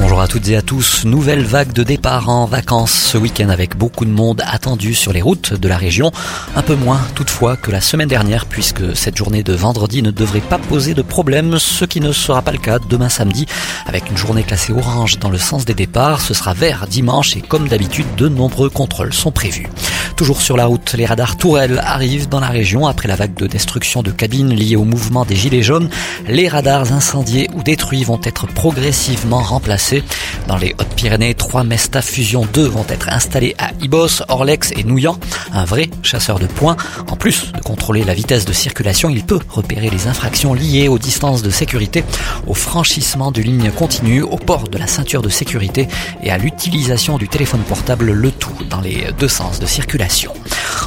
Bonjour à toutes et à tous. Nouvelle vague de départ en vacances ce week-end avec beaucoup de monde attendu sur les routes de la région. Un peu moins toutefois que la semaine dernière puisque cette journée de vendredi ne devrait pas poser de problème, ce qui ne sera pas le cas demain samedi avec une journée classée orange dans le sens des départs. Ce sera vert dimanche et comme d'habitude de nombreux contrôles sont prévus. Toujours sur la route, les radars Tourelle arrivent dans la région après la vague de destruction de cabines liée au mouvement des gilets jaunes. Les radars incendiés ou détruits vont être progressivement remplacés dans les Hautes-Pyrénées, trois Mesta Fusion 2 vont être installés à Ibos, Orlex et Nouillan. Un vrai chasseur de points. En plus de contrôler la vitesse de circulation, il peut repérer les infractions liées aux distances de sécurité, au franchissement de lignes continues, au port de la ceinture de sécurité et à l'utilisation du téléphone portable, le tout dans les deux sens de circulation.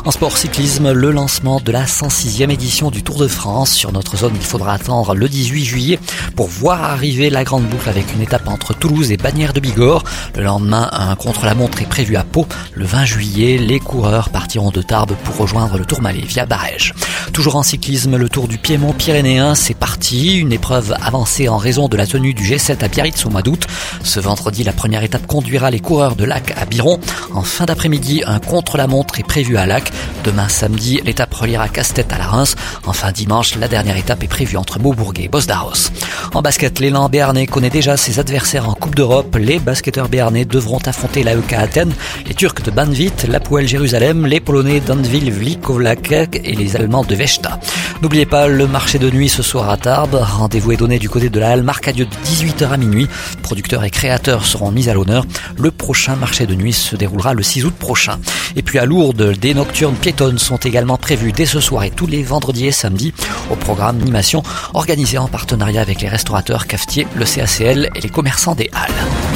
En sport cyclisme, le lancement de la 106e édition du Tour de France. Sur notre zone, il faudra attendre le 18 juillet pour voir arriver la grande boucle avec une étape entre Toulouse et Bagnères de Bigorre. Le lendemain, un contre-la-montre est prévu à Pau. Le 20 juillet, les coureurs partiront de Tarbes pour rejoindre le Tourmalet via Barège. Toujours en cyclisme, le Tour du Piémont pyrénéen, c'est parti. Une épreuve avancée en raison de la tenue du G7 à Biarritz au mois d'août. Ce vendredi, la première étape conduira les coureurs de Lac à Biron. En fin d'après-midi, un contre-la-montre est prévu à Lac. Demain samedi, l'étape reliera Casse-Tête à la Reims. Enfin dimanche, la dernière étape est prévue entre Beaubourg et Bosdaros. En basket, l'élan béarnais connaît déjà ses adversaires en Coupe d'Europe. Les basketteurs béarnais devront affronter l'AEK Athènes, les Turcs de Banvit, l'Apoel Jérusalem, les Polonais d'Anvil Vlikovlak et les Allemands de Vechta. N'oubliez pas le marché de nuit ce soir à Tarbes. Rendez-vous est donné du côté de la halle Marcadieu de 18h à minuit. Producteurs et créateurs seront mis à l'honneur. Le prochain marché de nuit se déroulera le 6 août prochain. Et puis à Lourdes, des nocturnes piétonnes sont également prévues dès ce soir et tous les vendredis et samedis au programme d'animation organisé en partenariat avec les restaurateurs cafetiers, le CACL et les commerçants des Halles.